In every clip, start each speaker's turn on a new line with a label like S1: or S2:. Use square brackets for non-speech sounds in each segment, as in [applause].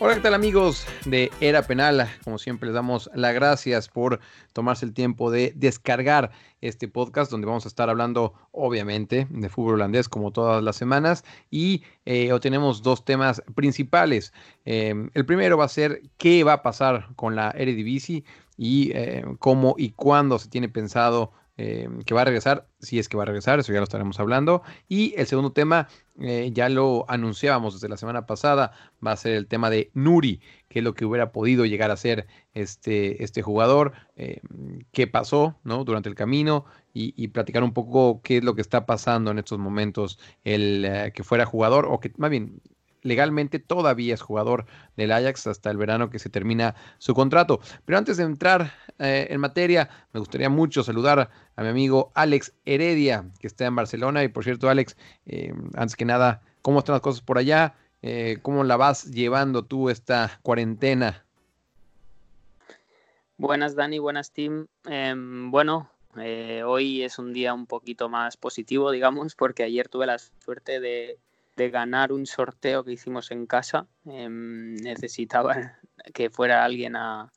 S1: Hola, ¿qué tal amigos de Era Penal? Como siempre les damos las gracias por tomarse el tiempo de descargar este podcast donde vamos a estar hablando obviamente de fútbol holandés como todas las semanas y eh, tenemos dos temas principales. Eh, el primero va a ser qué va a pasar con la Eredivisie y eh, cómo y cuándo se tiene pensado eh, que va a regresar, si es que va a regresar, eso ya lo estaremos hablando. Y el segundo tema, eh, ya lo anunciábamos desde la semana pasada, va a ser el tema de Nuri, qué es lo que hubiera podido llegar a ser este, este jugador, eh, qué pasó ¿no? durante el camino y, y platicar un poco qué es lo que está pasando en estos momentos, el eh, que fuera jugador o que más bien legalmente todavía es jugador del Ajax hasta el verano que se termina su contrato. Pero antes de entrar eh, en materia, me gustaría mucho saludar a mi amigo Alex Heredia, que está en Barcelona. Y por cierto, Alex, eh, antes que nada, ¿cómo están las cosas por allá? Eh, ¿Cómo la vas llevando tú esta cuarentena?
S2: Buenas Dani, buenas team. Em, bueno, hoy es un día un poquito más positivo, digamos, porque ayer tuve la suerte de, de ganar un sorteo que hicimos en casa. Em, necesitaba [laughs] que fuera alguien a,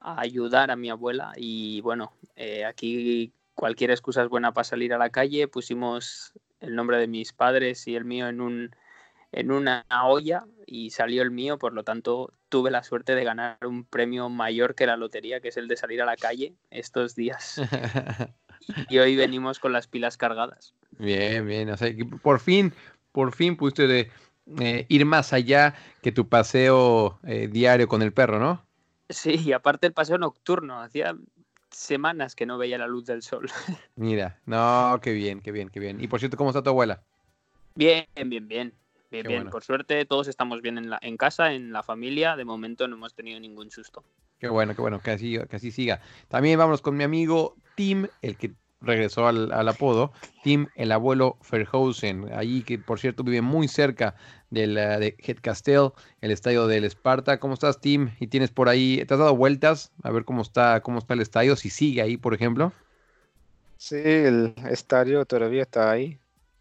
S2: a ayudar a mi abuela y bueno, eh, aquí cualquier excusa es buena para salir a la calle. Pusimos el nombre de mis padres y el mío en un en una olla y salió el mío, por lo tanto tuve la suerte de ganar un premio mayor que la lotería, que es el de salir a la calle estos días. [laughs] Y hoy venimos con las pilas cargadas.
S1: Bien, bien. O sea, que por fin, por fin pudiste de, eh, ir más allá que tu paseo eh, diario con el perro, ¿no?
S2: Sí, y aparte el paseo nocturno, hacía semanas que no veía la luz del sol. [laughs]
S1: Mira, no, qué bien, qué bien, qué bien. Y por cierto, ¿cómo está tu abuela?
S2: Bien, bien, bien. Bien, bien.
S1: bueno.
S2: Por suerte todos estamos bien en, la, en casa, en la familia. De momento no hemos tenido ningún susto.
S1: Qué bueno, qué bueno, que así, que así siga. También vamos con mi amigo Tim, el que regresó al, al apodo, Tim, el abuelo Verhausen, allí que por cierto vive muy cerca del, de Het Castel, el estadio del Esparta. ¿Cómo estás, Tim? ¿Y tienes por ahí, te has dado vueltas a ver cómo está, cómo está el estadio, si sigue ahí, por ejemplo?
S3: Sí, el estadio todavía está ahí,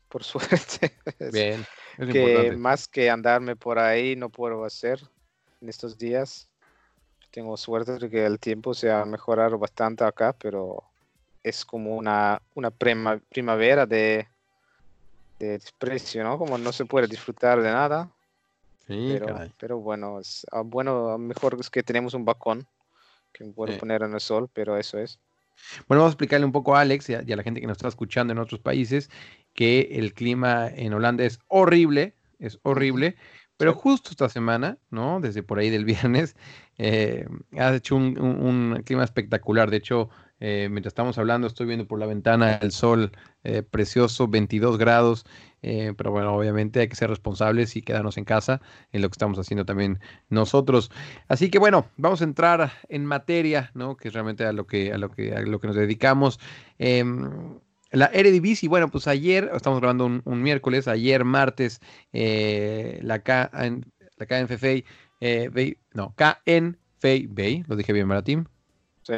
S3: por [laughs] suerte.
S1: Bien, es
S3: que
S1: importante.
S3: más que andarme por ahí no puedo hacer en estos días. Tengo suerte de que el tiempo se ha mejorado bastante acá, pero es como una, una prima- primavera de, de desprecio, ¿no? Como no se puede disfrutar de nada,
S1: Sí,
S3: pero,
S1: caray.
S3: pero bueno, es, ah, bueno, mejor es que tenemos un balcón que puedo
S1: Sí.
S3: poner en el sol, pero eso es.
S1: Bueno, vamos a explicarle un poco a Alex y a, y a la gente que nos está escuchando en otros países que el clima en Holanda es horrible, es horrible, pero justo esta semana, ¿no? Desde por ahí del [laughs] viernes, eh, ha hecho un, un- un clima espectacular. De hecho, eh, mientras estamos hablando, estoy viendo por la ventana el sol eh, precioso, 22 grados, eh, pero bueno, obviamente hay que ser responsables y quedarnos en casa, en lo que estamos haciendo también nosotros. Así que bueno, vamos a entrar en materia, ¿no? Que es realmente a lo que, a lo que, a lo que nos dedicamos. Em, la Eredivisie, bueno, pues ayer, estamos grabando un, un miércoles, ayer martes, la, K, la Bay- no, KNFA Bay, lo dije bien, ¿verdad, Tim?
S3: Sí.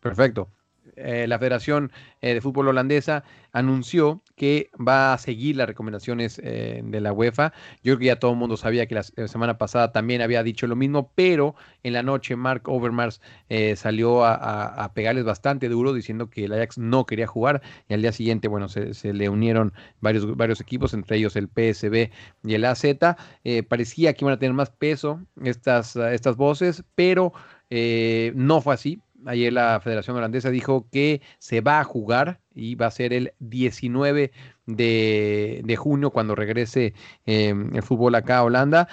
S1: Perfecto. Eh, la Federación eh, de Fútbol Holandesa anunció que va a seguir las recomendaciones eh, de la UEFA. Yo creo que ya todo el mundo sabía que la la semana pasada también había dicho lo mismo, pero en la noche Mark Overmars eh, salió a, pegarles bastante duro diciendo que el Ajax no quería jugar y al día siguiente, bueno, se, le unieron varios, varios equipos, entre ellos el PSB y el AZ. Eh, parecía que iban a tener más peso estas, estas voces, pero eh, no fue así. Ayer la Federación Holandesa dijo que se va a jugar y va a ser el 19 de, de junio cuando regrese eh, el fútbol acá a Holanda.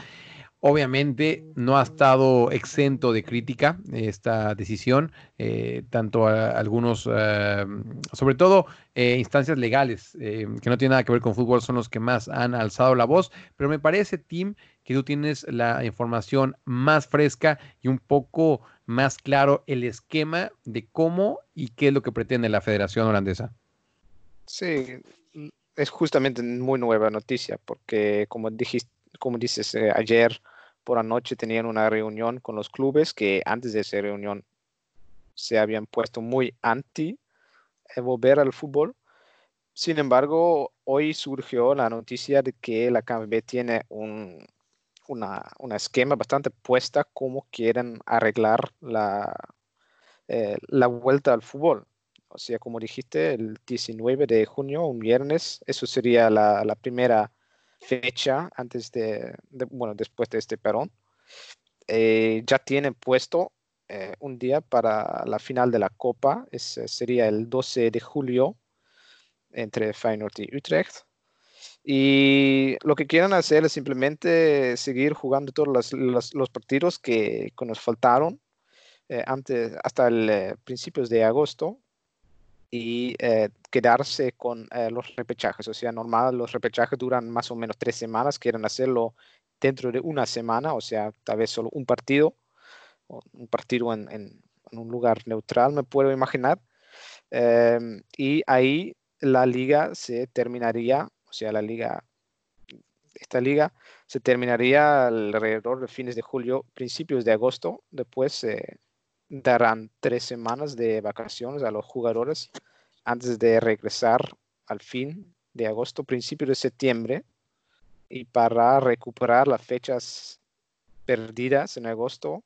S1: Obviamente no ha estado exento de crítica esta decisión, eh, tanto a algunos, eh, sobre todo eh, instancias legales eh, que no tienen nada que ver con fútbol, son los que más han alzado la voz, pero me parece, Tim, que tú tienes la información más fresca y un poco más claro el esquema de cómo y qué es lo que pretende la Federación Holandesa.
S3: Sí, mm, es justamente muy nueva noticia porque como dijiste, como dices, eh, ayer por la noche tenían una reunión con los clubes que antes de esa reunión se habían puesto muy anti eh, volver al fútbol. Sin embargo, hoy surgió la noticia de que la KNVB tiene un una, una esquema bastante puesta cómo quieren arreglar la, eh, la vuelta al fútbol. O sea, como dijiste, el 19 de junio, un viernes, eso sería la, la primera fecha antes de, de, bueno, después de este perón. Eh, ya tienen puesto eh, un día para la final de la Copa, es, sería el 12 de julio entre Feyenoord y Utrecht. Y lo que quieren hacer es simplemente seguir jugando todos los, los, los partidos que, que, nos faltaron eh, antes, hasta el eh, principios de agosto y eh, quedarse con eh, los repechajes. O sea, normal, los repechajes duran más o menos tres semanas, quieren hacerlo dentro de una semana, o sea, tal vez solo un partido, un partido en, en, en un lugar neutral, me puedo imaginar. Em, y ahí la liga se terminaría o sea, la liga, esta liga se terminaría alrededor de fines de julio, principios de agosto. Después eh, darán tres semanas de vacaciones a los jugadores antes de regresar al fin de agosto, principio de septiembre. Y para recuperar las fechas perdidas en agosto,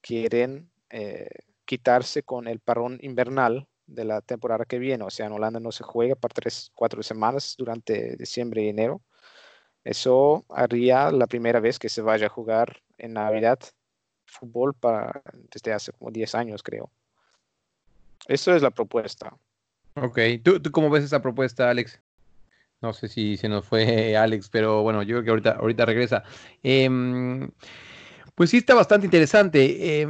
S3: quieren eh, quitarse con el parón invernal de la temporada que viene. O sea, en Holanda no se juega para tres, cuatro semanas durante diciembre y enero. Eso haría la primera vez que se vaya a jugar en Navidad fútbol para, desde hace como 10 años, creo. Eso es la propuesta.
S1: Ok, ¿Tú, ¿tú cómo ves esa propuesta, Alex? No sé si se nos fue [laughs] Alex, pero bueno, yo creo que ahorita, ahorita regresa. Eh, pues sí está bastante interesante. Eh,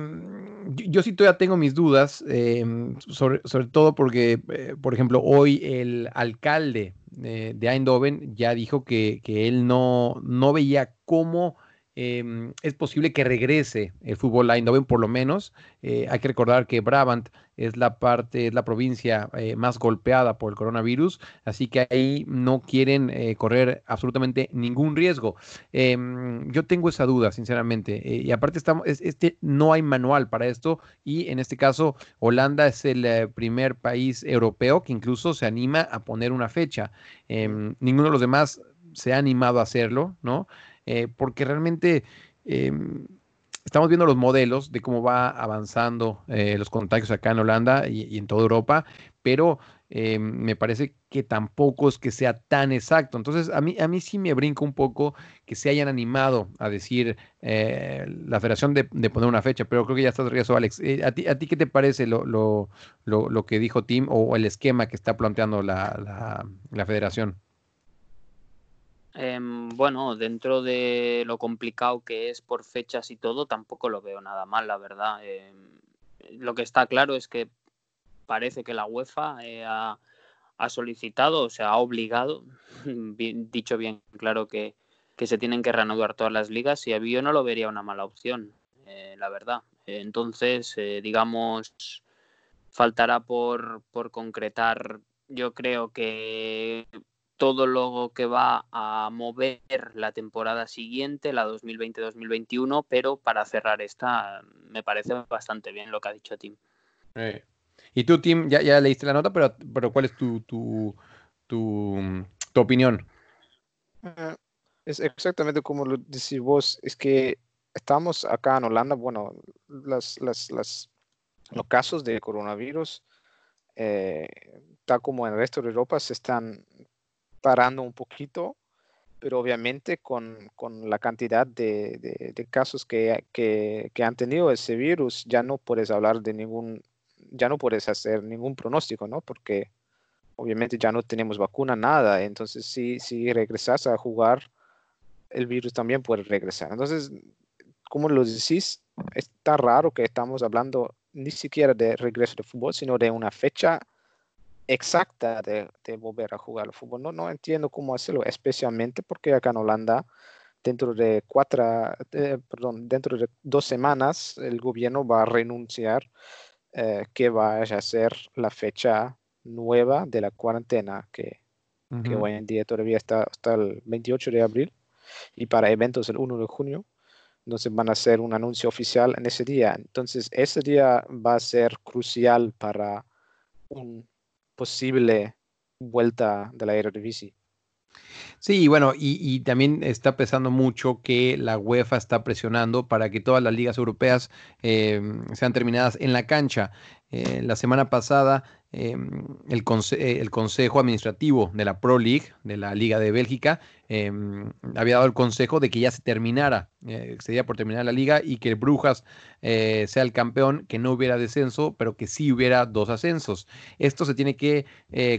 S1: yo, sí todavía tengo mis dudas, eh, sobre, todo porque, eh, por ejemplo, hoy el alcalde de Eindhoven ya dijo que, que él no, no veía cómo eh, es posible que regrese el fútbol a Eindhoven por lo menos. Eh, hay que recordar que Brabant es la parte, es la provincia eh, más golpeada por el coronavirus, así que ahí no quieren eh, correr absolutamente ningún riesgo. Em, yo tengo esa duda, sinceramente, y aparte estamos, es, este, no hay manual para esto y en este caso Holanda es el primer país europeo que incluso se anima a poner una fecha. Em, ninguno de los demás se ha animado a hacerlo, ¿no? Eh, porque realmente eh, estamos viendo los modelos de cómo va avanzando eh, los contagios acá en Holanda y, en toda Europa, pero eh, me parece que tampoco es que sea tan exacto. Entonces, a mí, a mí sí me brinca un poco que se hayan animado a decir eh, la federación de, poner una fecha, pero creo que ya está de regreso, Alex. Eh, ¿a, ti, ¿A ti qué te parece lo, lo, lo, que dijo Tim o, el esquema que está planteando la, la, la federación?
S2: Eh, bueno, dentro de lo complicado que es por fechas y todo, tampoco lo veo nada mal, la verdad. Eh, lo que está claro es que parece que la UEFA eh, ha, solicitado, o sea, ha obligado, [laughs] dicho bien claro, que, se tienen que reanudar todas las ligas y yo no lo vería una mala opción, eh, la verdad. entonces, eh, digamos, faltará por, por concretar, yo creo que todo lo que va a mover la temporada siguiente, la 2020-2021, pero para cerrar esta me parece bastante bien lo que ha dicho Tim.
S1: Eh. Y tú, Tim, ya, ya, leíste la nota, pero, pero ¿cuál es tu, tu, tu, tu opinión?
S3: Uh, es exactamente como lo decís vos, es que estamos acá en Holanda, bueno, las, las, las, los casos de coronavirus, eh, tal como en el resto de Europa, se están parando un poquito, pero obviamente con, con la cantidad de, de, casos que, que, que, han tenido ese virus, ya no puedes hablar de ningún, ya no puedes hacer ningún pronóstico, ¿no? Porque obviamente ya no tenemos vacuna, nada. Entonces, si, si regresas a jugar el virus también puede regresar. Entonces, como lo decís, está raro que estamos hablando ni siquiera de regreso de fútbol, sino de una fecha exacta de, de volver a jugar al fútbol. No, no entiendo cómo hacerlo, especialmente porque acá en Holanda, dentro de cuatro, eh, perdón, dentro de dos semanas, el gobierno va a renunciar eh, que vaya a ser la fecha nueva de la cuarentena, que, que
S1: Ujú.
S3: hoy en día todavía está hasta el 28 de abril, y para eventos el 1 de junio. Entonces van a hacer un anuncio oficial en ese día. Entonces ese día va a ser crucial para un posible vuelta de la Eredivisie.
S1: Sí, bueno, y, y también está pesando mucho que la UEFA está presionando para que todas las ligas europeas eh, sean terminadas en la cancha. Eh, la semana pasada, eh, eh, el Consejo Administrativo de la Pro League, de la Liga de Bélgica, había dado el consejo de que ya se terminara, eh, sería por terminar la liga y que Brujas sea el campeón, que no hubiera descenso, pero que sí hubiera dos ascensos. Esto se tiene que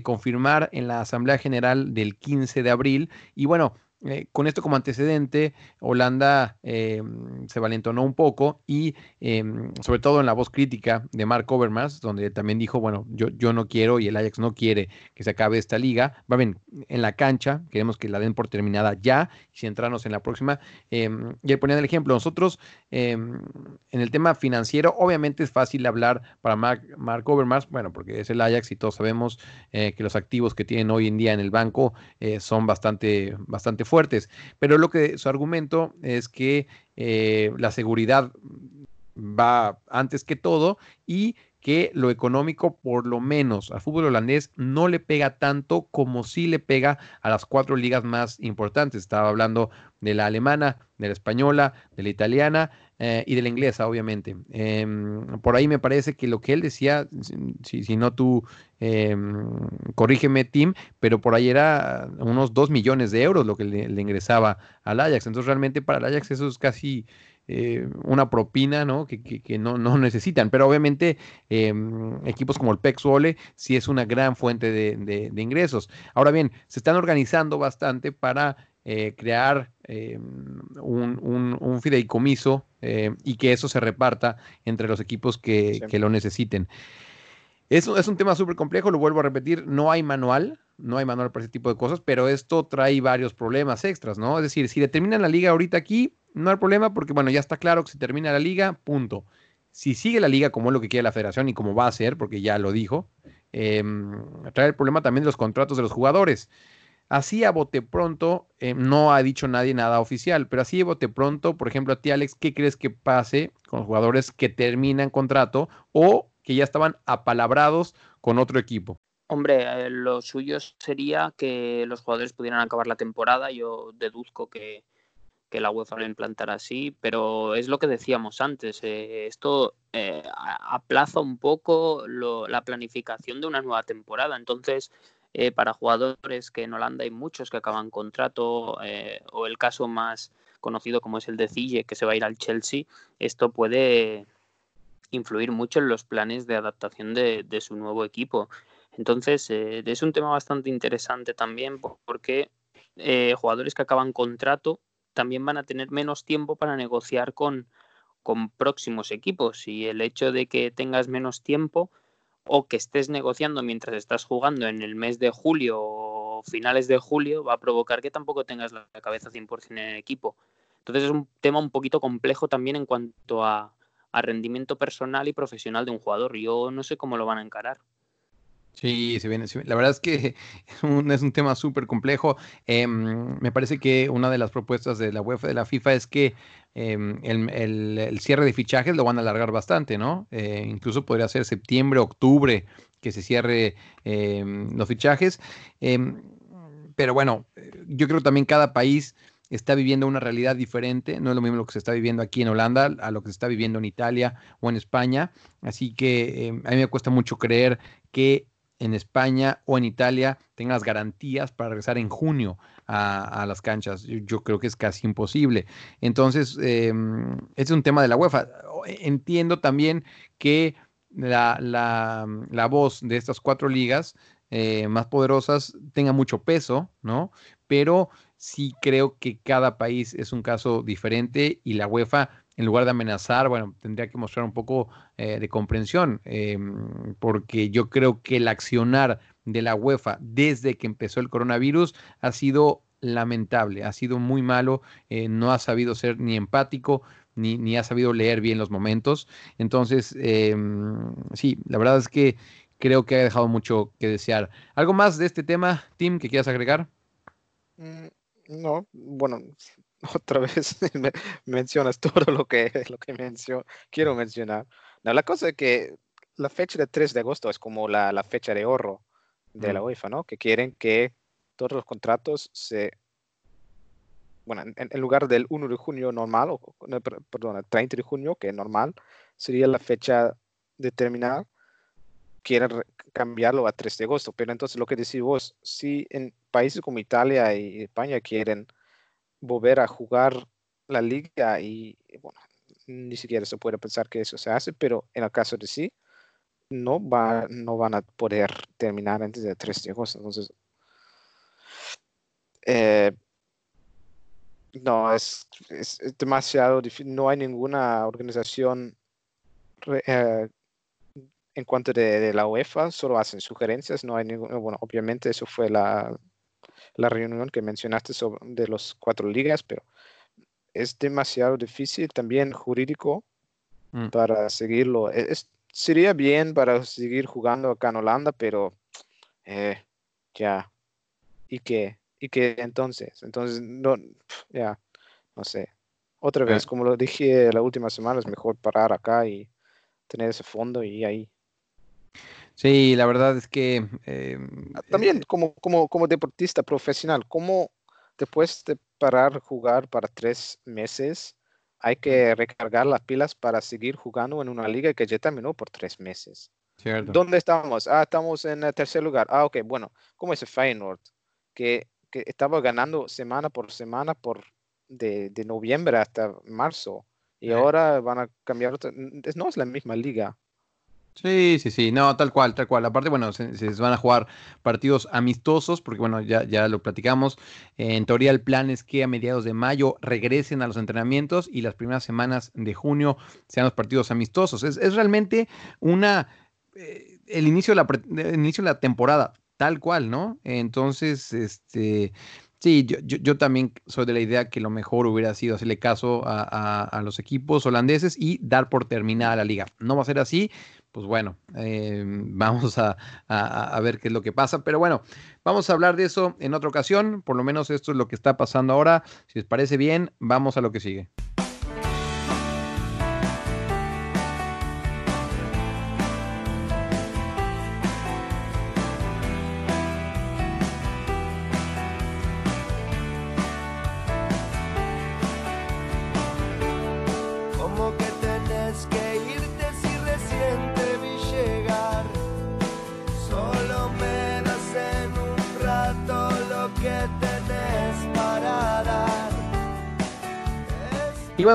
S1: confirmar en la Asamblea General del 15 de abril. Y bueno, eh, con esto como antecedente, Holanda eh, se valentonó un poco y eh, sobre todo en la voz crítica de Mark Overmars, donde también dijo, bueno, yo, yo no quiero y el Ajax no quiere que se acabe esta liga. Va bien, en la cancha, queremos que la den por terminada ya y centrarnos en la próxima. Eh, y él ponía el ejemplo, nosotros eh, en el tema financiero, obviamente es fácil hablar para Mark, Mark Overmars, bueno, porque es el Ajax y todos sabemos que los activos que tienen hoy en día en el banco son bastante, bastante fuertes. Pero lo que su argumento es que eh, la seguridad va antes que todo y que lo económico, por lo menos al fútbol holandés, no le pega tanto como sí le pega a las cuatro ligas más importantes. Estaba hablando de la alemana, de la española, de la italiana eh, y de la inglesa, obviamente. Eh, por ahí me parece que lo que él decía, si, si no tú eh, corrígeme, Tim, pero por ahí era unos 2 millones de euros lo que le, ingresaba al Ajax. Entonces, realmente para el Ajax eso es casi eh, una propina ¿no? que, que, no, no, necesitan. Pero obviamente eh, equipos como el PEC sí es una gran fuente de, de, de, ingresos. Ahora bien, se están organizando bastante para eh, crear eh, un, un, un, fideicomiso eh, y que eso se reparta entre los equipos que, sí. que lo necesiten. Es, es un tema súper complejo, lo vuelvo a repetir, no hay manual, no hay manual para ese tipo de cosas, pero esto trae varios problemas extras, ¿no? Es decir, si determinan la liga ahorita aquí, no hay problema porque, bueno, ya está claro que se termina la liga, punto. Si sigue la liga como es lo que quiere la federación y como va a ser, porque ya lo dijo, eh, trae el problema también de los contratos de los jugadores. Así a bote pronto, eh, no ha dicho nadie nada oficial, pero así a bote pronto, por ejemplo, a ti Alex, ¿qué crees que pase con jugadores que terminan contrato o que ya estaban apalabrados con otro equipo?
S2: Hombre, eh, lo suyo sería que los jugadores pudieran acabar la temporada. Yo deduzco que, que la UEFA lo implantará así, pero es lo que decíamos antes. Eh, esto aplaza un poco la planificación de una nueva temporada. Entonces, eh, para jugadores que en Holanda hay muchos que acaban contrato, eh, o el caso más conocido como es el de Cille, que se va a ir al Chelsea, esto puede influir mucho en los planes de adaptación de, su nuevo equipo. Entonces, eh, es un tema bastante interesante también porque jugadores que acaban contrato también van a tener menos tiempo para negociar con, con próximos equipos y el hecho de que tengas menos tiempo o que estés negociando mientras estás jugando en el mes de julio o finales de julio va a provocar que tampoco tengas la cabeza 100% en el equipo. Entonces es un tema un poquito complejo también en cuanto a, a rendimiento personal y profesional de un jugador. Yo no sé cómo lo van a encarar.
S1: Sí, se viene, se viene. La verdad es que es [laughs] un, es un tema súper complejo. Eh, me parece que una de las propuestas de la UEFA, de la FIFA, es que eh, el, el, cierre de fichajes lo van a alargar bastante, ¿no? Eh, incluso podría ser septiembre, octubre que se cierre em, los fichajes. Em, pero bueno, yo creo que también cada país está viviendo una realidad diferente. No es lo mismo lo que se está viviendo aquí en Holanda a lo que se está viviendo en Italia o en España. Así que a mí me cuesta mucho creer que en España o en Italia tengan las garantías para regresar en junio a, las canchas. Yo, creo que es casi imposible. Entonces, este es un tema de la UEFA. Entiendo también que la, la, la voz de estas cuatro ligas eh, más poderosas tenga mucho peso, ¿no? Pero sí creo que cada país es un caso diferente y la UEFA, en lugar de amenazar, bueno, tendría que mostrar un poco eh, de comprensión, eh, porque yo creo que el accionar de la UEFA desde que empezó el coronavirus ha sido lamentable, ha sido muy malo, eh, no ha sabido ser ni empático, ni, ni, ha sabido leer bien los momentos. Entonces, eh, sí, la verdad es que creo que ha dejado mucho que desear. ¿Algo más de este tema, Tim, que quieras agregar?
S3: Mm, No, bueno, [laughs] otra vez [laughs] me- mencionas todo lo que, lo que mencio- quiero mencionar. No, la cosa es que la fecha de 3 de agosto es como la, la fecha de ahorro de la
S1: Mm.
S3: UEFA, ¿no? Que quieren que todos los contratos se... Bueno, en, en lugar del 1 de junio normal, o, no, per- perdón, el 30 de junio, que es normal, sería la fecha de terminar, quieren re- cambiarlo a 3 de agosto. Pero entonces lo que decís vos, si en países como Italia y España quieren volver a jugar la liga y bueno, ni siquiera se puede pensar que eso se hace, pero en el caso de sí, no, va, no van a poder terminar antes del 3 de. Entonces, eh, no, es, es, demasiado difícil. No hay ninguna organización eh, en cuanto de, de la UEFA, solo hacen sugerencias. No hay ninguna, bueno, obviamente eso fue la, la reunión que mencionaste sobre, de los cuatro ligas, pero es demasiado difícil también jurídico
S1: Mm.
S3: para seguirlo. E- es- sería bien para seguir jugando acá en Holanda, pero eh, ya. ¿Y qué? ¿Y qué entonces? Entonces, no, ya, no sé. Otra
S1: Eh.
S3: vez, como lo dije la última semana, es mejor parar acá y tener ese fondo y ahí.
S1: Sí, la verdad es que... eh,
S3: También como, como, como deportista profesional, ¿cómo después de parar jugar para tres meses, hay que recargar las pilas para seguir jugando en una liga que ya terminó por tres meses?
S1: cierto.
S3: ¿Dónde estamos? Ah, estamos en el tercer lugar. Ah, ok, bueno, ¿cómo es el Feyenoord? Que, que estaba ganando semana por semana por de, de noviembre hasta marzo. Y ahora van a cambiar. No es la misma liga.
S1: Sí, sí, sí, no, tal cual, tal cual. Aparte, bueno, se, se van a jugar partidos amistosos, porque bueno, ya, ya lo platicamos. En teoría, el plan es que a mediados de mayo regresen a los entrenamientos y las primeras semanas de junio sean los partidos amistosos. Es, es realmente una eh, el inicio de la inicio la temporada, tal cual, ¿no? Entonces, este. Sí, yo, yo, yo también soy de la idea que lo mejor hubiera sido hacerle caso a, a- a los equipos holandeses y dar por terminada la liga. No va a ser así, pues bueno, eh, [laughs] vamos a, a- a ver qué es lo que pasa. Pero bueno, vamos a hablar de eso en otra ocasión. Por lo menos esto es lo que está pasando ahora. Si les parece bien, vamos a lo que sigue.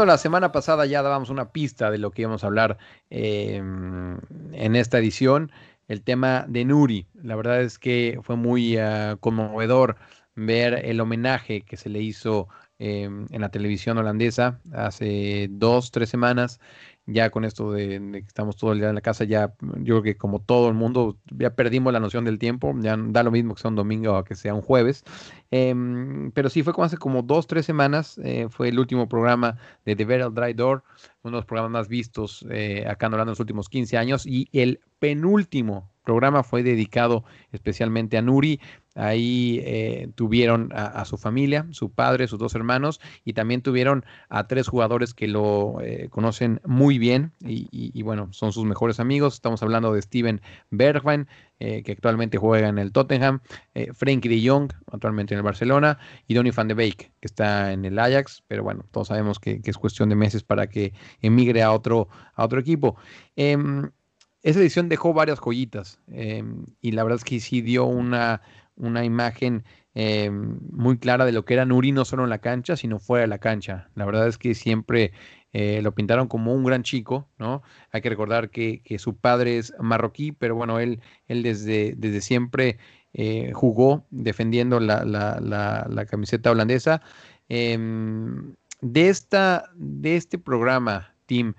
S1: La semana pasada ya dábamos una pista de lo que íbamos a hablar eh, en esta edición, el tema de Nuri. La verdad es que fue muy ah, conmovedor ver el homenaje que se le hizo eh, en la televisión holandesa hace dos, tres semanas. Ya con esto de, que estamos todo el día en la casa, ya yo creo que como todo el mundo, ya perdimos la noción del tiempo. Ya da lo mismo que sea un domingo o que sea un jueves. Em, pero sí fue como hace como dos, tres semanas. eh, fue el último programa de The Beryl Dry Door, uno de los programas más vistos eh, acá en Holanda en los últimos 15 años. Y el penúltimo programa fue dedicado especialmente a Nuri. Ahí eh, tuvieron a, su familia, su padre, sus dos hermanos, y también tuvieron a tres jugadores que lo eh, conocen muy bien y, bueno, son sus mejores amigos. Estamos hablando de Steven Bergwijn, eh, que actualmente juega en el Tottenham, Frenkie de Jong, actualmente en el Barcelona, y Donny van de Beek, que está en el Ajax, pero bueno, todos sabemos que, que es cuestión de meses para que emigre a otro, a otro equipo. Em, esa edición dejó varias joyitas em, y la verdad es que sí dio una, una imagen em, muy clara de lo que era Nuri, no solo en la cancha, sino fuera de la cancha. La verdad es que siempre eh, lo pintaron como un gran chico, ¿no? Hay que recordar que, que su padre es marroquí, pero bueno, él, él desde, desde siempre eh, jugó defendiendo la, la- la- la camiseta holandesa. Em, de, esta, de este programa, Tim,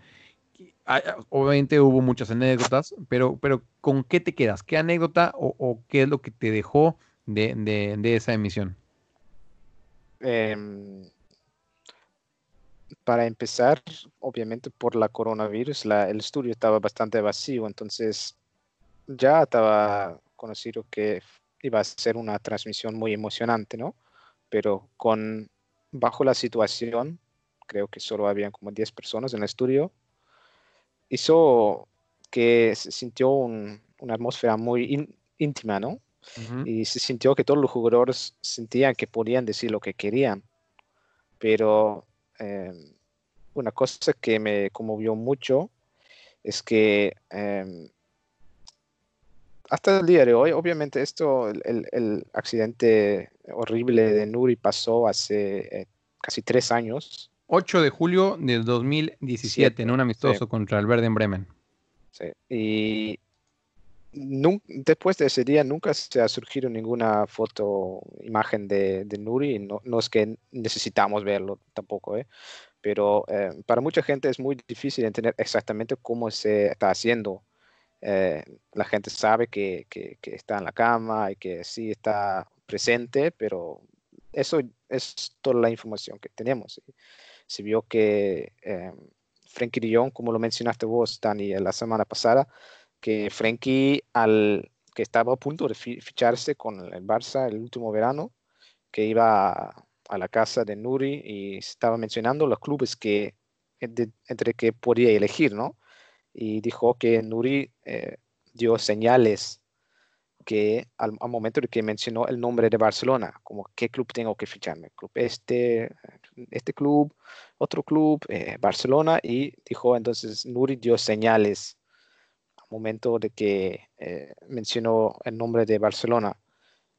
S1: obviamente hubo muchas anécdotas, pero, pero ¿con qué te quedas? ¿Qué anécdota o, o qué es lo que te dejó de, de- de esa emisión?
S3: Em, para empezar, obviamente por la coronavirus, la- el estudio estaba bastante vacío, entonces ya estaba conocido que iba a ser una transmisión muy emocionante, ¿no? Pero con, bajo la situación, creo que solo habían como 10 personas en el estudio, hizo que se sintió un- una atmósfera muy ín- íntima, ¿no? Y se sintió que todos los jugadores sentían que podían decir lo que querían. Pero eh, una cosa que me conmovió mucho es que eh, hasta el día de hoy, obviamente esto, el accidente horrible de Nuri pasó hace eh, casi tres años.
S1: 8 de julio del 2017 en un amistoso contra el Verde en Bremen.
S3: Sí, Y después de ese día nunca se ha surgido ninguna foto, imagen de, de Nuri. No, no es que necesitamos verlo tampoco, ¿eh? Pero eh, para mucha gente es muy difícil entender exactamente cómo se está haciendo. Eh, la gente sabe que, que- que está en la cama y que sí está presente, pero eso es toda la información que tenemos. Se vio que eh, Frenkie de Jong, como lo mencionaste vos, Dani, la semana pasada, que Frenkie, al, que estaba a punto de fi- ficharse con el Barça el último verano, que iba a, a la casa de Nuri y estaba mencionando los clubes que, de- entre que podía elegir, ¿no? Y dijo que Nuri eh, dio señales que al, al momento de que mencionó el nombre de Barcelona, como qué club tengo que ficharme, club este, este club, otro club, eh, Barcelona, y dijo entonces Nuri dio señales al momento de que eh, mencionó el nombre de Barcelona.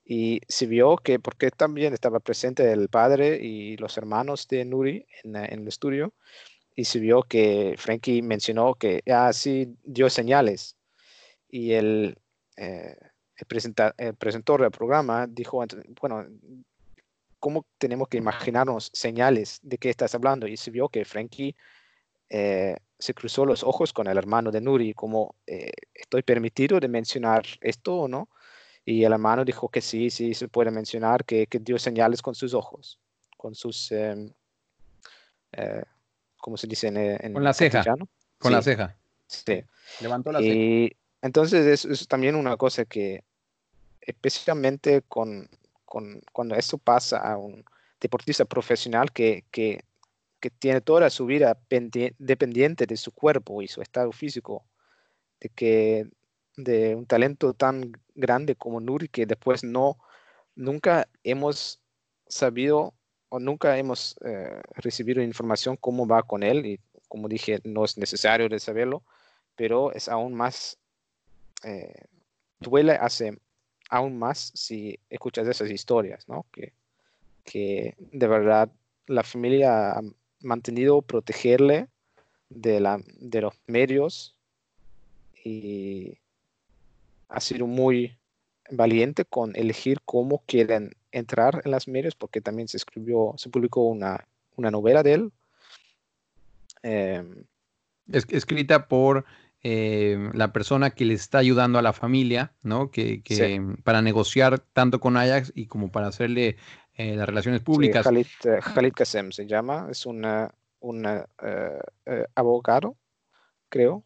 S3: Y se vio que, porque también estaba presente el padre y los hermanos de Nuri en, eh, en el estudio, y se vio que Frankie mencionó que, ah, sí, dio señales. Y el, eh, presenta- el presentor del programa dijo, bueno, ¿cómo tenemos que imaginarnos señales de qué estás hablando? Y se vio que Frankie eh, se cruzó los ojos con el hermano de Nuri, como, eh, ¿estoy permitido de mencionar esto o no? Y el hermano dijo que sí, sí, se puede mencionar, que, que dio señales con sus ojos, con sus, em, eh, ¿cómo se dice en, en
S1: Con la ceja. Con la
S3: Sí,
S1: ceja.
S3: sí.
S1: Levantó la ceja.
S3: Y entonces es, es también una cosa que, especialmente con, con- cuando esto pasa a un deportista profesional que, que, que tiene toda su vida pendi- dependiente de su cuerpo y su estado físico, de que de un talento tan grande como Nuri que después no, nunca hemos sabido o nunca hemos eh, recibido información cómo va con él y como dije, no es necesario de saberlo, pero es aún más, eh, duele hace aún más si escuchas esas historias, ¿no? Que, que de verdad la familia ha mantenido protegerle de, la, de los medios y ha sido muy valiente con elegir cómo quieren entrar en las medios, porque también se escribió, se publicó una, una novela de él. Em,
S1: Es- escrita por eh, la persona que le está ayudando a la familia, ¿no? Que, que,
S3: Sí.
S1: para negociar tanto con Ajax y como para hacerle eh, las relaciones
S3: Sí,
S1: públicas.
S3: Khalid, eh, Khalid Kassem se llama, es una- un abogado, creo,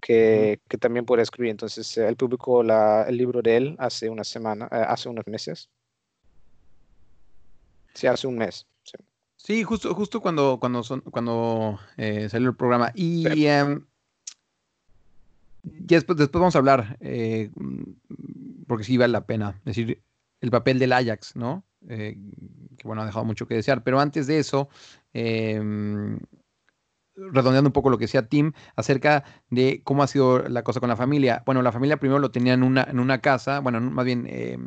S3: que, que también puede escribir. Entonces, él publicó la- el libro de él hace una semana, hace unos meses. Sí, hace un mes. sí.
S1: Sí, justo, justo cuando, cuando, son, cuando eh, salió el programa. Y
S3: Sí.
S1: Ya después, después vamos a hablar, eh, mm, porque sí vale la pena. Es decir, el papel del Ajax, ¿no? Eh, que bueno, ha dejado mucho que desear. Pero antes de eso, em, redondeando un poco lo que decía Tim acerca de cómo ha sido la cosa con la familia. Bueno, la familia primero lo tenía en una, en una casa, bueno, más bien, eh,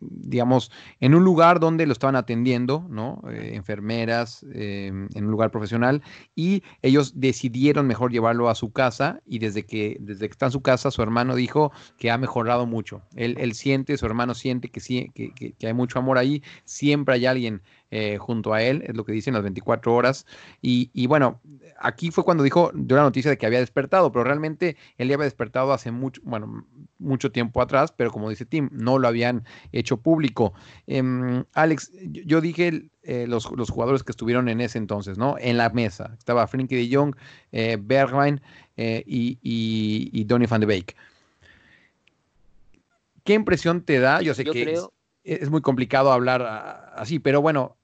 S1: digamos, en un lugar donde lo estaban atendiendo, ¿no? Eh, enfermeras, eh, en un lugar profesional, y ellos decidieron mejor llevarlo a su casa, y desde que, desde que está en su casa, su hermano dijo que ha mejorado mucho. Él, él siente, su hermano siente que, sí, que, que, que hay mucho amor ahí, siempre hay alguien eh, junto a él, es lo que dicen las 24 horas. Y, y, bueno, aquí fue cuando dijo, dio la noticia de que había despertado, pero realmente él ya había despertado hace mucho, bueno, mucho tiempo atrás, pero como dice Tim, no lo habían hecho público. Eh, Alex, yo, dije eh, los, los, jugadores que estuvieron en ese entonces, ¿no? En la mesa. Estaba Frenkie de Jong, eh, Bergwijn y, y, y, Donny van de Beek. ¿Qué impresión te da? Yo sé
S2: yo
S1: que
S2: creo...
S1: es, es, muy complicado hablar así, pero bueno,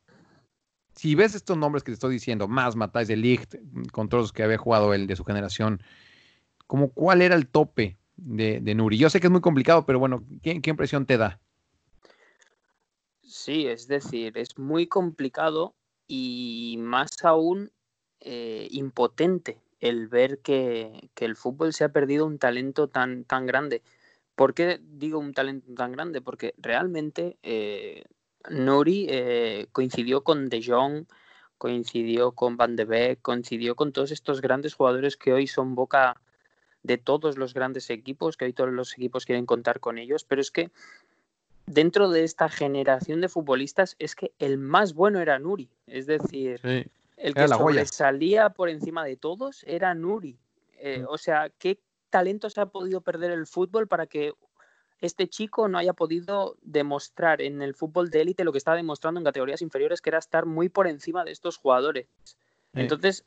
S1: si ves estos nombres que te estoy diciendo, más Matthijs de Ligt, con todos los que había jugado él de su generación, como cuál era el tope de, Nuri? Yo sé que es muy complicado, pero bueno, ¿qué, ¿qué, impresión te da?
S2: Sí, es decir, es muy complicado y más aún eh, impotente el ver que, que, el fútbol se ha perdido un talento tan, tan grande. ¿Por qué digo un talento tan grande? Porque realmente eh, Nuri eh, coincidió con De Jong, coincidió con Van de Beek, coincidió con todos estos grandes jugadores que hoy son boca de todos los grandes equipos, que hoy todos los equipos quieren contar con ellos, pero es que dentro de esta generación de futbolistas es que el más bueno era Nuri, es decir, sí, el que sobresalía por encima de todos era Nuri. Eh, mm. O sea, ¿qué talento se ha podido perder el fútbol para que este chico no haya podido demostrar en el fútbol de élite lo que estaba demostrando en categorías inferiores, que era estar muy por encima de estos jugadores. Sí. Entonces,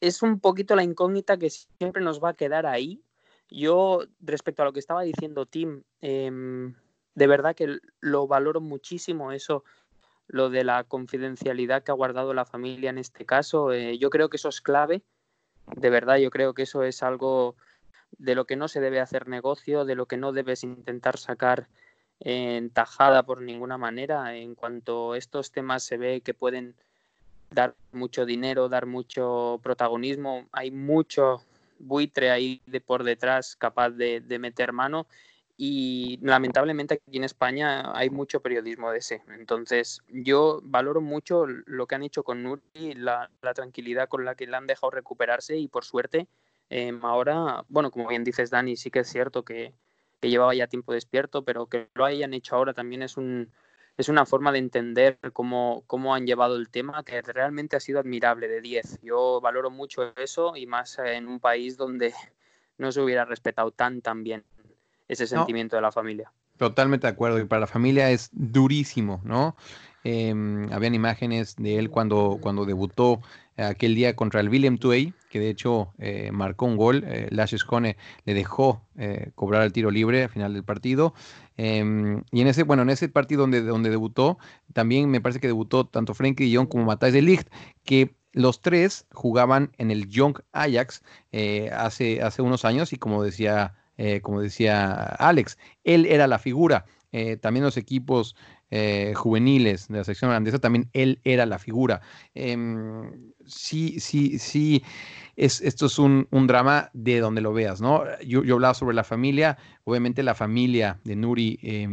S2: es un poquito la incógnita que siempre nos va a quedar ahí. Yo, respecto a lo que estaba diciendo Tim, eh, de verdad que lo valoro muchísimo eso, lo de la confidencialidad que ha guardado la familia en este caso. Eh, yo creo que eso es clave. De verdad, yo creo que eso es algo de lo que no se debe hacer negocio, de lo que no debes intentar sacar en tajada por ninguna manera. En cuanto a estos temas se ve que pueden dar mucho dinero, dar mucho protagonismo, hay mucho buitre ahí de por detrás capaz de, de meter mano y lamentablemente aquí en España hay mucho periodismo de ese. Entonces yo valoro mucho lo que han hecho con Nuri, la, la tranquilidad con la que le han dejado recuperarse y por suerte eh, ahora, bueno, como bien dices, Dani, sí que es cierto que, que, llevaba ya tiempo despierto, pero que lo hayan hecho ahora también es, un, es una forma de entender cómo, cómo han llevado el tema que realmente ha sido admirable de 10. Yo valoro mucho eso y más en un país donde [laughs] no se hubiera respetado tan, tan bien ese sentimiento no, de la familia.
S1: Totalmente de acuerdo, y para la familia es durísimo, ¿no? Eh, habían imágenes de él cuando, cuando debutó aquel día contra el Willem Tuey, que de hecho eh, marcó un gol. Eh, Cone le dejó eh, cobrar el tiro libre al final del partido. Em, y en ese, bueno, en ese partido donde, donde debutó, también me parece que debutó tanto Frenkie de Jong como Matthijs de Ligt, que los tres jugaban en el Young Ajax hace, hace unos años y como decía, como decía Alex, él era la figura. también los equipos eh, juveniles de la sección holandesa, también él era la figura. Eh, sí, sí, sí, es, esto es un, un, drama de donde lo veas, ¿no? Yo, yo, hablaba sobre la familia, obviamente la familia de Nuri, eh,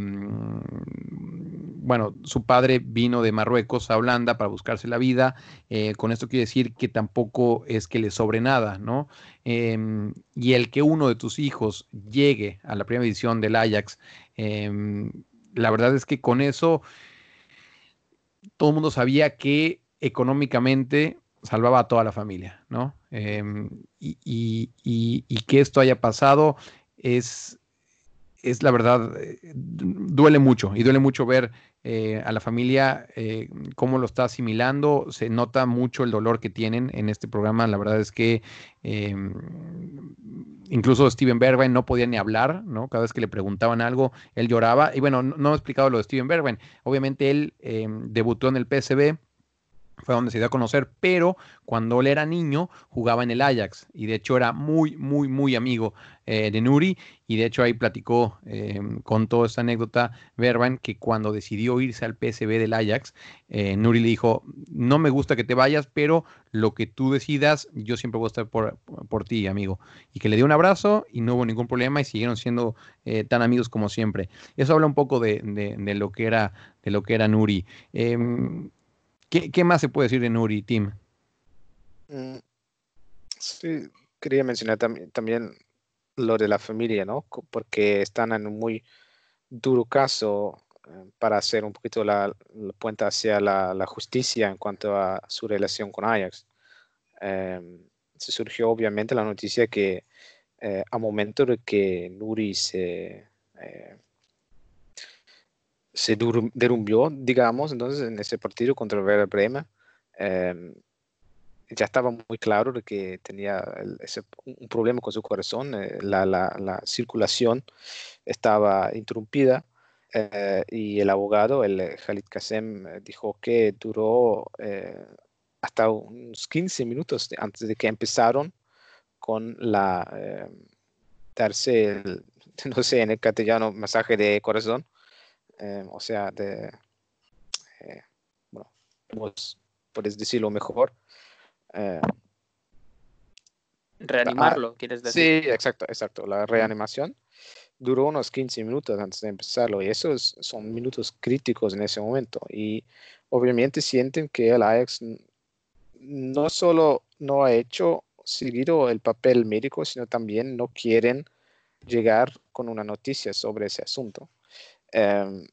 S1: bueno, su padre vino de Marruecos a Holanda para buscarse la vida, eh, con esto quiere decir que tampoco es que le sobre nada, ¿no? Em, y el que uno de tus hijos llegue a la primera edición del Ajax, em, la verdad es que con eso todo el mundo sabía que económicamente salvaba a toda la familia, ¿no? Eh, y, y, y, y, que esto haya pasado es, es la verdad, eh, duele mucho y duele mucho ver eh, a la familia eh, cómo lo está asimilando. Se nota mucho el dolor que tienen en este programa. La verdad es que eh, incluso Steven Bergwijn no podía ni hablar, ¿no? Cada vez que le preguntaban algo, él lloraba. Y bueno, no, no he explicado lo de Steven Bergwijn. Obviamente él debutó en el PSB fue donde se dio a conocer, pero cuando él era niño jugaba en el Ajax y de hecho era muy, muy, muy amigo eh, de Nuri y de hecho ahí platicó, eh, contó esta anécdota Verban que cuando decidió irse al PSV del Ajax, eh, Nuri le dijo, no me gusta que te vayas, pero lo que tú decidas, yo siempre voy a estar por, por ti, amigo. Y que le dio un abrazo y no hubo ningún problema y siguieron siendo tan amigos como siempre. Eso habla un poco de, de- lo que era, de lo que era Nuri. ¿Qué, más se puede decir de Nuri, Tim?
S3: Mm, Sí, quería mencionar también, también lo de la familia, ¿no? Porque están en un muy duro caso eh, para hacer un poquito la, la puente hacia la, la justicia en cuanto a su relación con Ajax. Em, se surgió obviamente la noticia que eh, a momento de que Nuri se, eh, se derrumbió, digamos, entonces en ese partido contra el Werder Bremen, em, ya estaba muy claro de que tenía un problema con su corazón, eh, la, la- la circulación estaba interrumpida eh, y el abogado, el eh, Khalid Kassem, eh, dijo que duró hasta unos 15 minutos antes de que empezaron con la darse, [laughs] no sé, en el castellano, masaje de corazón, eh, o sea, de, eh, bueno, vos puedes decirlo mejor. Eh,
S2: Reanimarlo, quieres decir.
S3: sí, exacto, exacto. La reanimación duró unos 15 minutos antes de empezarlo y esos son minutos críticos en ese momento. Y obviamente sienten que el Ajax no solo no ha hecho seguido el papel médico, sino también no quieren llegar con una noticia sobre ese asunto. Em,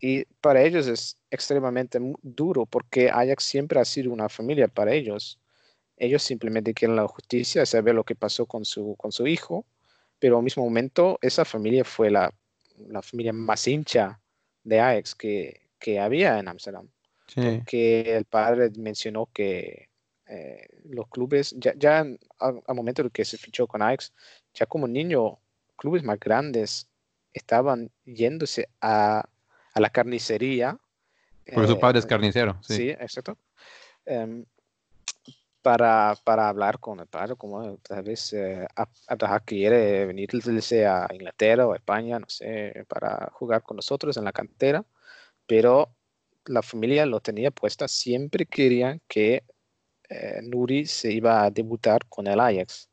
S3: y para ellos es extremadamente duro porque Ajax siempre ha sido una familia para ellos. Ellos simplemente quieren la justicia, saber lo que pasó con su, con su hijo, pero al mismo momento esa familia fue la, la familia más hincha de Ajax que, que había en Amsterdam
S1: Sí.
S3: que el padre mencionó que eh, los clubes, ya, ya al, al momento de que se fichó con Ajax, ya como niño, clubes más grandes estaban yéndose a, a la carnicería.
S1: Porque su
S3: eh,
S1: padre es carnicero. Sí.
S3: Sí, exacto. Em, para, para hablar con el padre, como tal vez eh, Abdallah quiere venirse a Inglaterra o a España, no sé, para jugar con nosotros en la cantera, pero la familia lo tenía puesta, siempre querían que eh, Nuri se iba a debutar con el Ajax.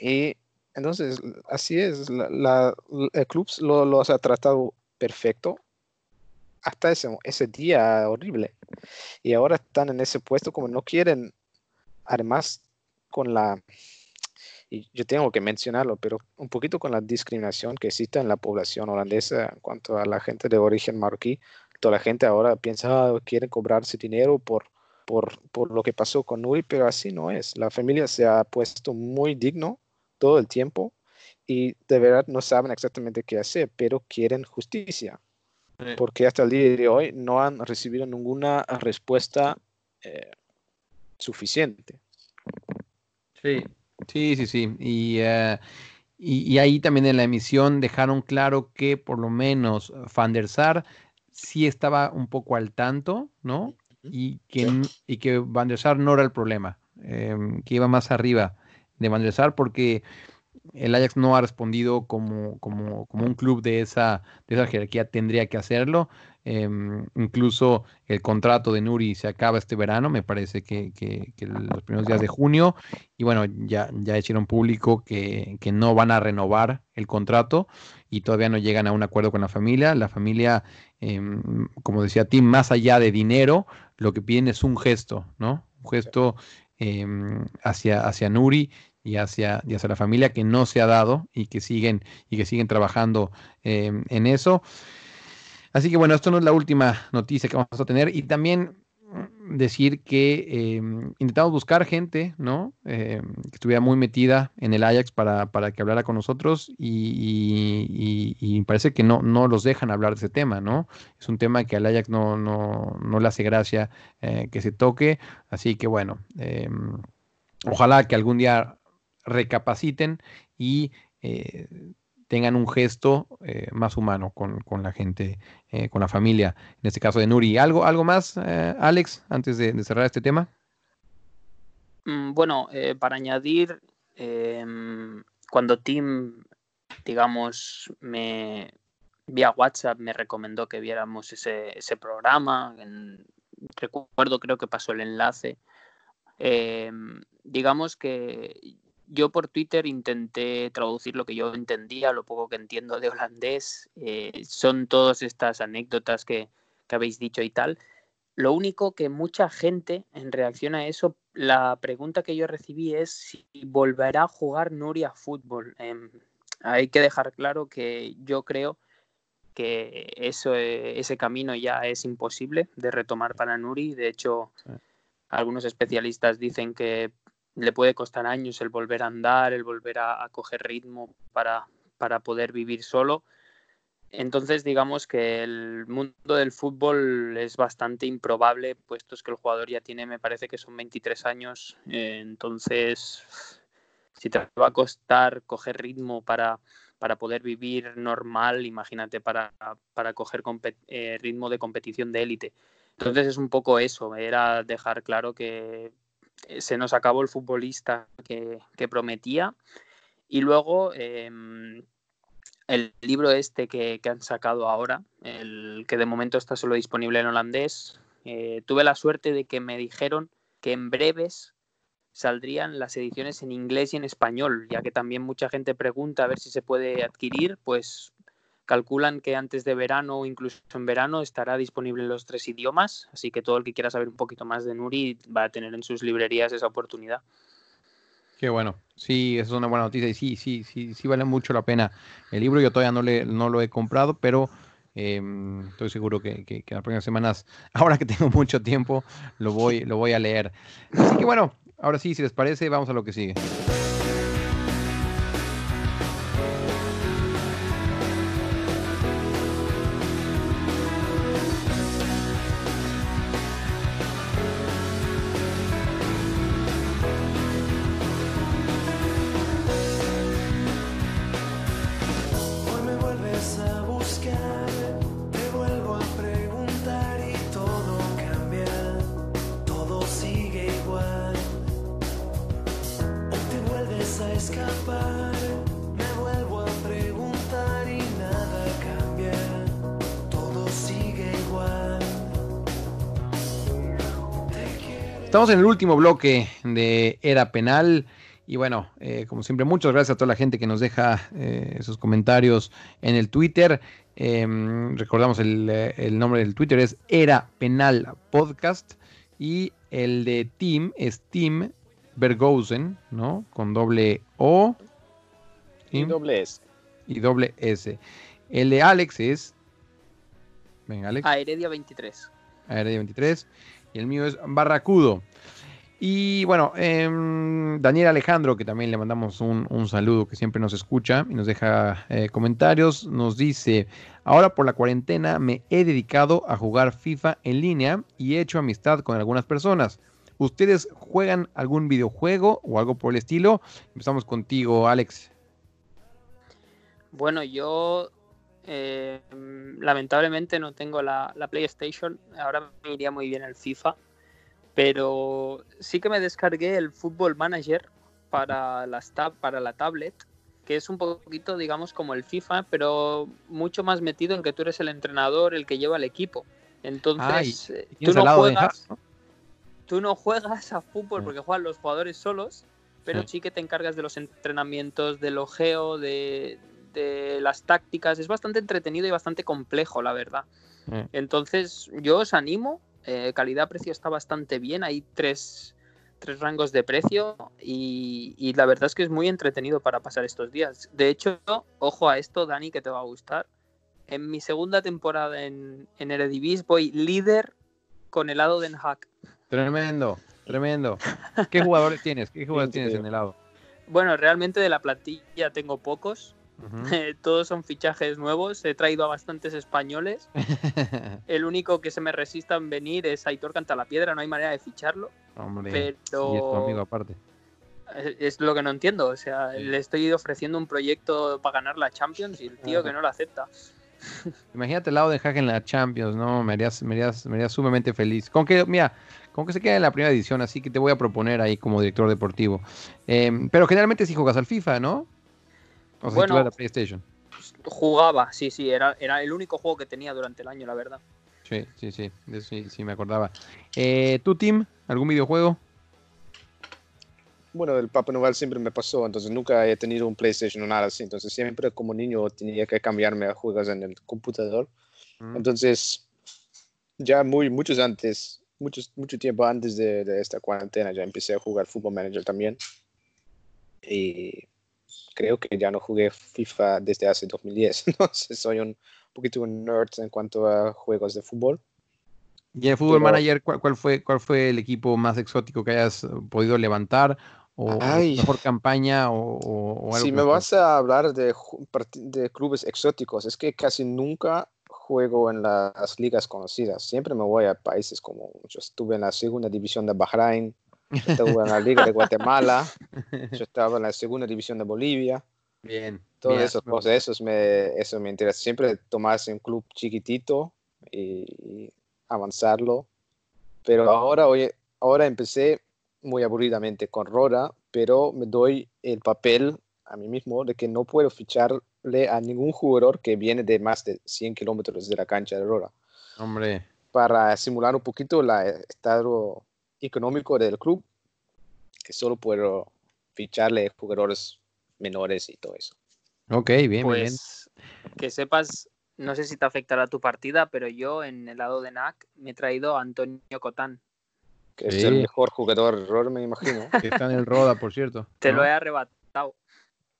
S3: Y entonces, así es, la- la- el club lo, los ha tratado perfecto hasta ese, ese día horrible. Y ahora están en ese puesto como no quieren, además con la, y yo tengo que mencionarlo, pero un poquito con la discriminación que existe en la población holandesa en cuanto a la gente de origen marroquí. Toda la gente ahora piensa, "Ah, quieren cobrarse dinero por, por, por lo que pasó con Nuri, pero así no es. La familia se ha puesto muy digno todo el tiempo y de verdad no saben exactamente qué hacer, pero quieren justicia porque hasta el día de hoy no han recibido ninguna respuesta eh, suficiente.
S1: Sí, sí, sí, sí. Y, eh, y, y ahí también en la emisión dejaron claro que por lo menos Van der Sar sí estaba un poco al tanto, ¿no? Y que,
S3: Sí.
S1: y que Van der Sar no era el problema, em, que iba más arriba de Van der porque el Ajax no ha respondido como, como, como un club de esa, de esa jerarquía tendría que hacerlo. Em, incluso el contrato de Nuri se acaba este verano, me parece que, que- que los primeros días de junio. Y bueno, ya, ya hicieron público que, que no van a renovar el contrato y todavía no llegan a un acuerdo con la familia. La familia, em, como decía Tim, más allá de dinero, lo que piden es un gesto, ¿no? Un gesto em, hacia, hacia Nuri y hacia, y hacia la familia que no se ha dado y que siguen, y que siguen trabajando em, en eso. Así que bueno, esto no es la última noticia que vamos a tener. Y también decir que eh, intentamos buscar gente, ¿no? Eh, que estuviera muy metida en el Ajax para, para que hablara con nosotros y, y- y- parece que no, no los dejan hablar de ese tema, ¿no? Es un tema que al Ajax no, no, no le hace gracia eh, que se toque. Así que bueno, ojalá que algún día recapaciten y tengan un gesto eh, más humano con, con la gente, eh, con la familia, en este caso de Nuri. ¿Algo, algo más, eh, Alex, antes de, cerrar este tema?
S2: Mm, Bueno, para añadir, em, cuando Tim, digamos, me vía WhatsApp me recomendó que viéramos ese, ese programa, recuerdo, creo que pasó el enlace. Em, digamos que yo por Twitter intenté traducir lo que yo entendía, lo poco que entiendo de holandés. eh, son todas estas anécdotas que, que habéis dicho y tal. Lo único que mucha gente en reacción a eso, la pregunta que yo recibí es si volverá a jugar Nuria fútbol. Em, hay que dejar claro que yo creo que eso, eh, ese camino ya es imposible de retomar para Nuri. De hecho,
S1: Sí.
S2: algunos especialistas dicen que le puede costar años el volver a andar, el volver a, coger ritmo para, para poder vivir solo. Entonces, digamos que el mundo del fútbol es bastante improbable, puesto que el jugador ya tiene, me parece que son 23 años. eh, entonces, si te va a costar coger ritmo para, para poder vivir normal, imagínate para, para coger eh, ritmo de competición de élite. Entonces es un poco eso, era dejar claro que se nos acabó el futbolista que, prometía. Y luego em, el libro este que, que han sacado ahora, el que de momento está solo disponible en holandés, eh, tuve la suerte de que me dijeron que en breves saldrían las ediciones en inglés y en español, ya que también mucha gente pregunta a ver si se puede adquirir, pues calculan que antes de verano o incluso en verano estará disponible en los tres idiomas, así que todo el que quiera saber un poquito más de Nuri va a tener en sus librerías esa oportunidad.
S1: Qué bueno. Sí, eso es una buena noticia y sí, sí, sí, sí vale mucho la pena. El libro yo todavía no, le, no lo he comprado, pero eh, estoy seguro que en las próximas semanas, [laughs] ahora que tengo mucho tiempo, lo voy, lo voy a leer. Así que bueno, ahora sí, si les parece, vamos a lo que sigue. En el último bloque de Era Penal. Y bueno, eh, como siempre, muchas gracias a toda la gente que nos deja eh, esos comentarios en el Twitter. Eh, recordamos el, eh, el nombre del Twitter es Era Penal Podcast. Y el de Tim es Tim Bergosen, ¿no? Con doble O
S3: Y doble S.
S1: y doble S. El de Alex es. Venga, Alex.
S2: A Heredia 23.
S1: Heredia 23. Y el mío es Barracudo. Y bueno, em, Daniel Alejandro, que también le mandamos un, saludo, que siempre nos escucha y nos deja eh, comentarios, nos dice, ahora por la cuarentena me he dedicado a jugar FIFA en línea y he hecho amistad con algunas personas. ¿Ustedes juegan algún videojuego o algo por el estilo? Empezamos contigo, Alex.
S2: Bueno, yo eh, lamentablemente no tengo la, la PlayStation. Ahora me iría muy bien el FIFA. Pero sí que me descargué el Football Manager para, tab para la tablet, que es un poquito, digamos, como el FIFA, pero mucho más metido en que tú eres el entrenador, el que lleva el equipo. Entonces, eh, tú, no juegas, tú no juegas a fútbol
S1: Sí.
S2: porque juegan los jugadores solos, pero
S1: Sí.
S2: sí que te encargas de los entrenamientos, del ojeo, de, de las tácticas. Es bastante entretenido y bastante complejo, la verdad.
S1: Sí.
S2: Entonces, yo os animo. eh, calidad-precio está bastante bien. Hay tres, tres rangos de precio y, y la verdad es que es muy entretenido para pasar estos días. De hecho, ojo a esto, Dani, que te va a gustar. En mi segunda temporada en, en Eredivisie voy líder con el lado Den Haag.
S1: Tremendo, tremendo. ¿Qué jugadores tienes? ¿Qué jugadores tienes en el lado?
S2: Bueno, realmente de la plantilla tengo pocos. [laughs] Todos son fichajes nuevos. He traído a bastantes españoles. [laughs] El único que se me resista en venir es Aitor Cantalapiedra. No hay manera de ficharlo.
S1: Hombre,
S2: Pero-
S1: y es tu amigo aparte.
S2: Es, es lo que no entiendo. O sea,
S1: Sí.
S2: le estoy ofreciendo un proyecto para ganar la Champions y el tío que no lo acepta. [laughs]
S1: Imagínate el lado de Hack en la Champions, ¿no? Me harías, me harías, me harías sumamente feliz. Con que, mira, con que se quede en la primera edición, así que te voy a proponer ahí como director deportivo. Eh, pero generalmente sí juegas al FIFA, ¿no? O sea,
S2: Bueno.
S1: tú la PlayStation.
S2: Jugaba, sí, sí, era, era el único juego que tenía durante el año, la verdad.
S1: Sí, sí, sí, sí, sí me acordaba. Eh, ¿Tu team? ¿Algún videojuego?
S3: Bueno, el Papá Noel siempre me pasó, entonces nunca he tenido un PlayStation o nada así. Entonces siempre como niño tenía que cambiarme a juegos en el computador.
S1: Mm.
S3: Entonces, ya muy, muchos antes, muchos, mucho tiempo antes de, de esta cuarentena, ya empecé a jugar Football Manager también. Y creo que ya no jugué FIFA desde hace 2010. [laughs] Entonces, soy un poquito un nerd en cuanto a juegos de fútbol.
S1: Y en Fútbol
S3: Pero-
S1: Manager, ¿cuál, cuál fue, ¿cuál fue el equipo más exótico que hayas podido levantar? ¿O
S3: Ay.
S1: mejor campaña? ¿O, o- o algo
S3: Si me vas a hablar de, de clubes exóticos, es que casi nunca juego en las ligas conocidas. Siempre me voy a países como yo estuve en la segunda división de Bahrein, yo estuve en la liga de Guatemala, [laughs] yo estaba en la segunda división de Bolivia.
S1: Bien.
S3: Todas esas cosas, eso me, eso me interesa. Siempre tomarse un club chiquitito y, avanzarlo. Pero ahora, oye, ahora empecé muy aburridamente con Rora, pero me doy el papel a mí mismo de que no puedo ficharle a ningún jugador que viene de más de 100 kilómetros de la cancha de Rora
S1: Hombre,
S3: para simular un poquito el estado económico del club, que solo puedo ficharle jugadores menores y todo eso.
S1: ok, bien, bien, bien.
S2: Pues que sepas, no sé si te afectará tu partida, pero yo en el lado de NAC me he traído a Antonio Cotán.
S3: que
S1: Sí.
S3: es el mejor jugador rol, me imagino. [laughs]
S1: Que está en el Roda, por cierto.
S2: Te
S1: ¿no?
S2: lo he arrebatado.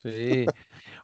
S1: Sí.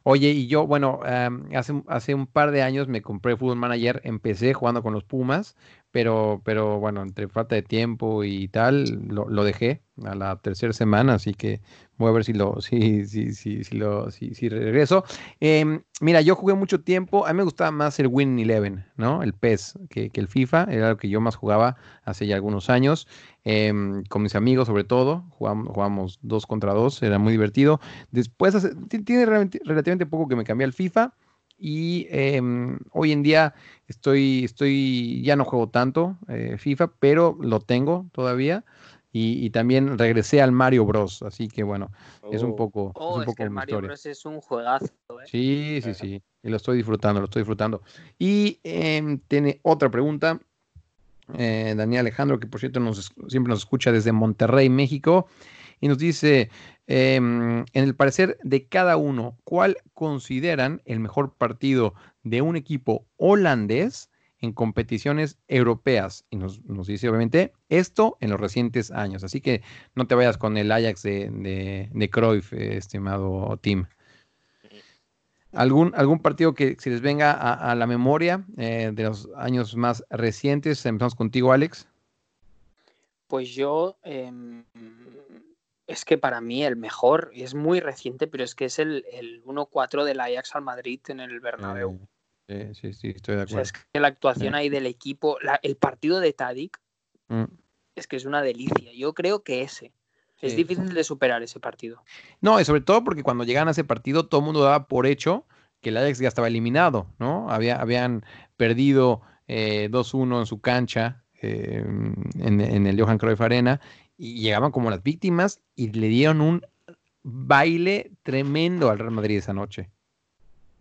S1: Oye, y yo, bueno, am, hace, hace un par de años me compré Football Manager, empecé jugando con los Pumas, pero, pero bueno, entre falta de tiempo y tal, lo, lo dejé a la tercera semana, así que voy a ver si lo, [laughs] si, si, si, si lo, si, si regreso. Em, mira, yo jugué mucho tiempo, a mí me gustaba más el Win Eleven, ¿no? El PES que, que el FIFA, era lo que yo más jugaba hace ya algunos años, em, con mis amigos sobre todo, jugamos, jugamos dos contra dos, era muy divertido. Después, tiene relativamente poco que me cambié al FIFA y em, hoy en día estoy, estoy, ya no juego tanto eh, FIFA, pero lo tengo todavía y, y también regresé al Mario Bros. Así que bueno, es un
S3: Oh,
S1: poco, es
S2: Oh,
S1: un
S2: es,
S1: poco
S2: que el Mario
S1: historia.
S2: Bros es un juegazo. ¿eh?
S1: Sí, sí, sí. Y lo estoy disfrutando, lo estoy disfrutando. Y em, tiene otra pregunta. eh, Daniel Alejandro, que por cierto nos, siempre nos escucha desde Monterrey, México, y nos dice, em, en el parecer de cada uno, ¿cuál consideran el mejor partido de un equipo holandés en competiciones europeas? Y nos, nos dice, obviamente, esto en los recientes años. Así que no te vayas con el Ajax de, de, de Cruyff, eh, estimado Tim. ¿Algún, algún partido que se les venga a, a la memoria eh, de los años más recientes? Empezamos contigo, Alex.
S2: Pues yo, em, es que para mí el mejor, y es muy reciente, pero es que es el, el 1-4 del Ajax al Madrid en el Bernabéu.
S1: Eh, sí, sí, sí, estoy de
S2: O sea,
S1: acuerdo.
S2: es que la actuación ahí del equipo, la- el partido de Tadic,
S1: Mm.
S2: es que es una delicia. Yo creo que ese. Es
S1: Sí.
S2: difícil de superar ese partido.
S1: No, y sobre todo porque cuando llegaban a ese partido, todo el mundo daba por hecho que el Ajax ya estaba eliminado, ¿no? Había, habían perdido eh, 2-1 en su cancha, eh, en, en el Johan Cruyff Arena, y llegaban como las víctimas y le dieron un baile tremendo al Real Madrid esa noche.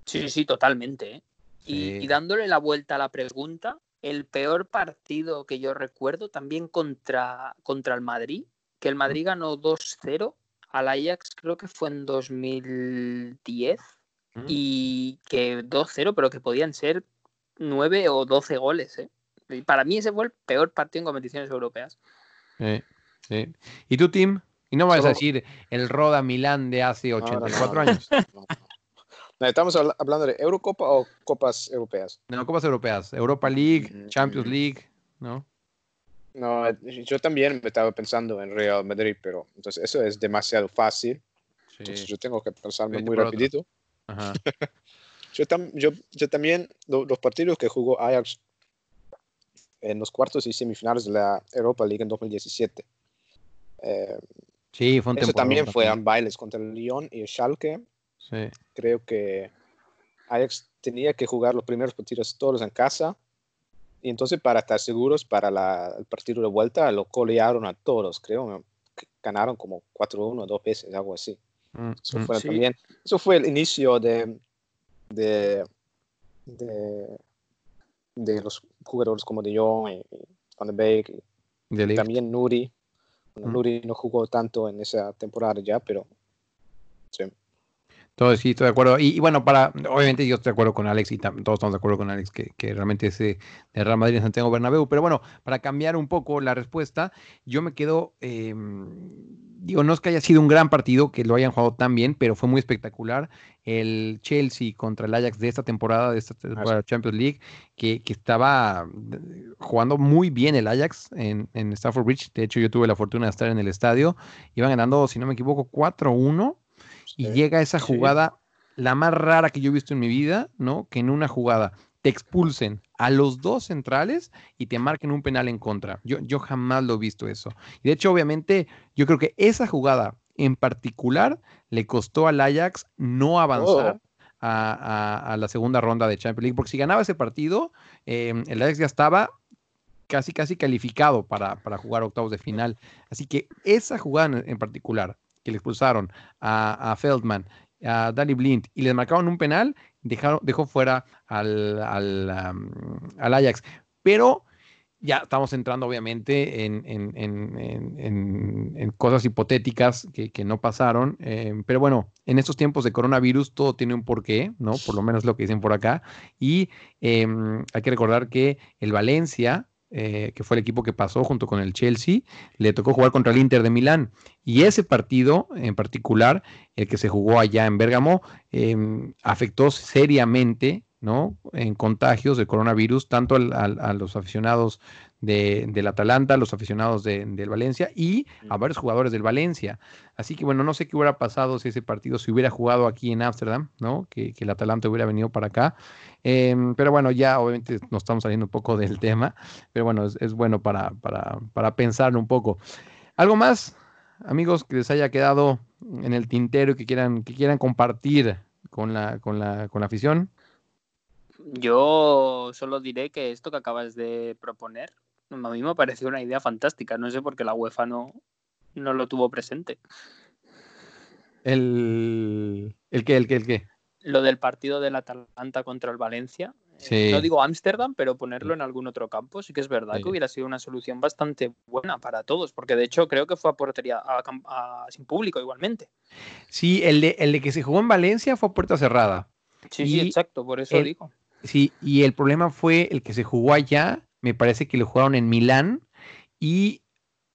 S2: Sí, sí, totalmente. ¿eh? Y, dándole la vuelta a la pregunta, el peor partido que yo recuerdo también contra, contra el Madrid, que el Madrid ganó 2-0 al Ajax, creo que fue en 2010,
S1: Mm.
S2: y que 2-0, pero que podían ser 9 o 12 goles. ¿eh? Y para mí ese fue el peor partido en competiciones europeas.
S1: Sí, sí. ¿Y tú, Tim? Y no vayas a decir el Roda Milán de hace
S3: no, no,
S1: 84
S3: no,
S1: años. [laughs]
S3: no, no. No, ¿Estamos habla- hablando de Eurocopa o Copas Europeas?
S1: No, Copas Europeas, Europa League,
S3: Mm,
S1: Champions
S3: mm.
S1: League, ¿no?
S3: No, yo también estaba pensando en Real Madrid, pero entonces eso es demasiado fácil. Entonces yo tengo que pensarme
S1: Vete
S3: muy rapidito.
S1: Ajá. [laughs]
S3: Yo, tam- yo, yo también, lo- los partidos que jugó Ajax en los cuartos y semifinales de la Europa League en 2017. Eh,
S1: Sí, fue un
S3: Eso también fue a bailes contra el Lyon y el Schalke.
S1: Sí.
S3: Creo que Ajax tenía que jugar los primeros partidos todos en casa. Y entonces para estar seguros para la- el partido de vuelta lo colearon a todos, creo. que Ganaron como 4-1 dos veces, algo así.
S1: Mm,
S3: Eso
S1: mm.
S3: fue
S2: Sí.
S3: también, eso fue el inicio de, de, de, de los jugadores como De Jong y, y Van de Beek y
S1: De
S3: también Nuri. Bueno,
S1: Mm.
S3: No jugó tanto en esa temporada ya, pero sí.
S1: Todo, sí, estoy de acuerdo. Y, y bueno, para, obviamente yo estoy de acuerdo con Alex y todos estamos de acuerdo con Alex que, que realmente ese de Real Madrid en Santiago Bernabéu. Pero bueno, para cambiar un poco la respuesta, yo me quedo, eh, digo, no es que haya sido un gran partido, que lo hayan jugado tan bien, pero fue muy espectacular el Chelsea contra el Ajax de esta temporada, de esta temporada Champions League, que, que estaba eh, jugando muy bien el Ajax en, en Stafford Bridge. De hecho, yo tuve la fortuna de estar en el estadio. Iban ganando, si no me equivoco, 4-1 y
S3: Sí.
S1: llega esa
S3: Sí.
S1: jugada, la más rara que yo he visto en mi vida, ¿no? Que en una jugada te expulsen a los dos centrales y te marquen un penal en contra. Yo, yo jamás lo he visto eso. Y de hecho, obviamente, yo creo que esa jugada en particular le costó al Ajax no avanzar. A, a- a la segunda ronda de Champions League, porque si ganaba ese partido, eh, el Ajax ya estaba casi, casi calificado para, para jugar octavos de final. Así que esa jugada en particular, que le expulsaron a, Feldman, a Danny Blind y les marcaron un penal, dejaron, dejó fuera al, al, al Ajax. Pero ya estamos entrando obviamente en, en- en- en- en- en cosas hipotéticas que, que no pasaron. eh, pero bueno, en estos tiempos de coronavirus todo tiene un porqué, ¿no? Por lo menos lo que dicen por acá. Y em, hay que recordar que el Valencia, eh, que fue el equipo que pasó junto con el Chelsea, le tocó jugar contra el Inter de Milán. Y ese partido en particular, el que se jugó allá en Bérgamo, em, afectó seriamente, ¿no? En contagios de coronavirus, tanto al- a los aficionados de- del Atalanta, los aficionados de- del Valencia y a varios jugadores del Valencia. Así que bueno, no sé qué hubiera pasado si ese partido se hubiera jugado aquí en Ámsterdam, ¿no? Que, que el Atalanta hubiera venido para acá. Em, pero bueno, ya obviamente nos estamos saliendo un poco del tema, pero bueno, es, es bueno para, para, para pensar un poco. ¿Algo más, amigos, que les haya quedado en el tintero y que quieran, que quieran compartir con la, con la, con la afición?
S2: Yo solo diré que esto que acabas de proponer, a mí me pareció una idea fantástica. No sé por qué la UEFA no, no lo tuvo presente.
S1: El, el que, el que, el que.
S2: Lo del partido del Atalanta contra el Valencia.
S1: Sí.
S2: No digo Ámsterdam, pero ponerlo en algún otro campo sí que es verdad
S1: Sí.
S2: que hubiera sido una solución bastante buena para todos, porque de hecho creo que fue a portería a sin público igualmente.
S1: Sí, el de, el de que se jugó en Valencia fue a puerta cerrada.
S2: Sí, sí,
S1: Y
S2: exacto, por eso
S1: el-
S2: digo.
S1: Sí, y el problema fue el que se jugó allá, me parece que lo jugaron en Milán y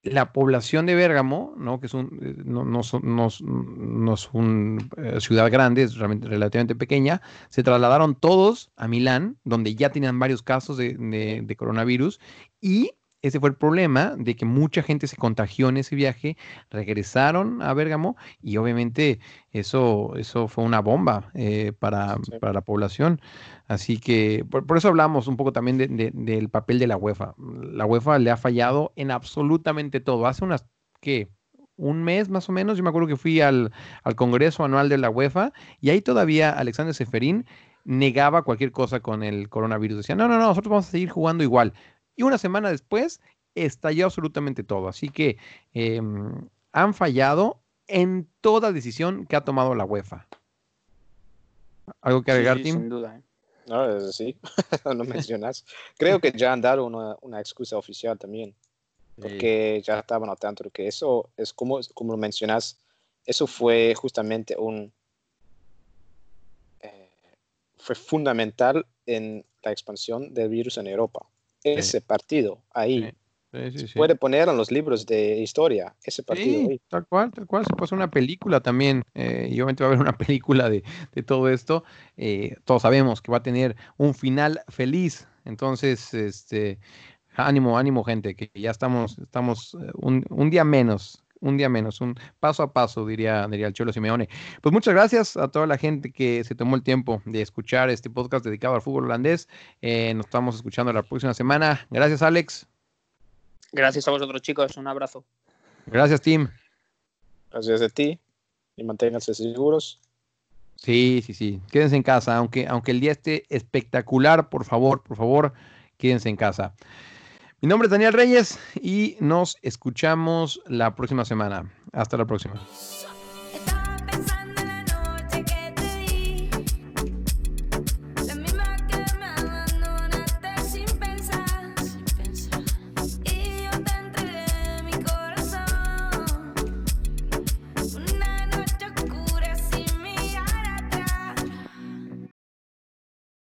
S1: la población de Bérgamo, ¿no? que es un, eh, no, no, no no es una ciudad grande, es relativamente pequeña, se trasladaron todos a Milán, donde ya tenían varios casos de, de- de coronavirus y ese fue el problema de que mucha gente se contagió en ese viaje, regresaron a Bérgamo y obviamente eso, eso fue una bomba eh, para,
S3: Sí.
S1: para la población. Así que por, por eso hablamos un poco también de- de- del papel de la UEFA. La UEFA le ha fallado en absolutamente todo. Hace unas, ¿qué? Un mes más o menos, yo me acuerdo que fui al, al Congreso Anual de la UEFA y ahí todavía Alexander Seferín negaba cualquier cosa con el coronavirus. Decía, no, no, no, nosotros vamos a seguir jugando igual. Y una semana después estalló absolutamente todo. Así que eh, han fallado en toda decisión que ha tomado la UEFA. ¿Algo que agregar,
S2: sí,
S1: Tim?
S2: sin duda. ¿eh?
S3: No, es sí, [laughs] no mencionas. Creo que ya han dado una, una excusa oficial también, porque ya estaban al tanto de que eso es como, como lo mencionas, eso fue justamente un eh, fue fundamental en la expansión del virus en Europa. Ese partido ahí
S1: Sí, sí, sí.
S3: puede poner en los libros de historia ese partido
S1: Sí,
S3: ahí.
S1: tal cual, tal cual. Se pasó una película también. eh, y obviamente va a haber una [laughs] película de, de todo esto. eh, todos sabemos que va a tener un final feliz. Entonces, este, ánimo, ánimo, gente, que ya estamos, estamos eh, un, un día menos. Un día menos, un paso a paso, diría, diría el Cholo Simeone. Pues muchas gracias a toda la gente que se tomó el tiempo de escuchar este podcast dedicado al fútbol holandés. Eh, nos estamos escuchando la próxima semana. Gracias, Alex.
S2: Gracias a vosotros, chicos. Un abrazo.
S1: Gracias, Tim.
S3: Gracias a ti y manténganse seguros.
S1: Sí, sí, sí. Quédense en casa, aunque, aunque el día esté espectacular, por favor, por favor, quédense en casa. Mi nombre es Daniel Reyes y nos escuchamos la próxima semana. Hasta la próxima.